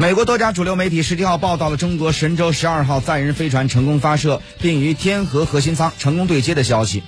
美国多家主流媒体十七号报道了中国神舟十二号载人飞船成功发射并与天河核心舱成功对接的消息。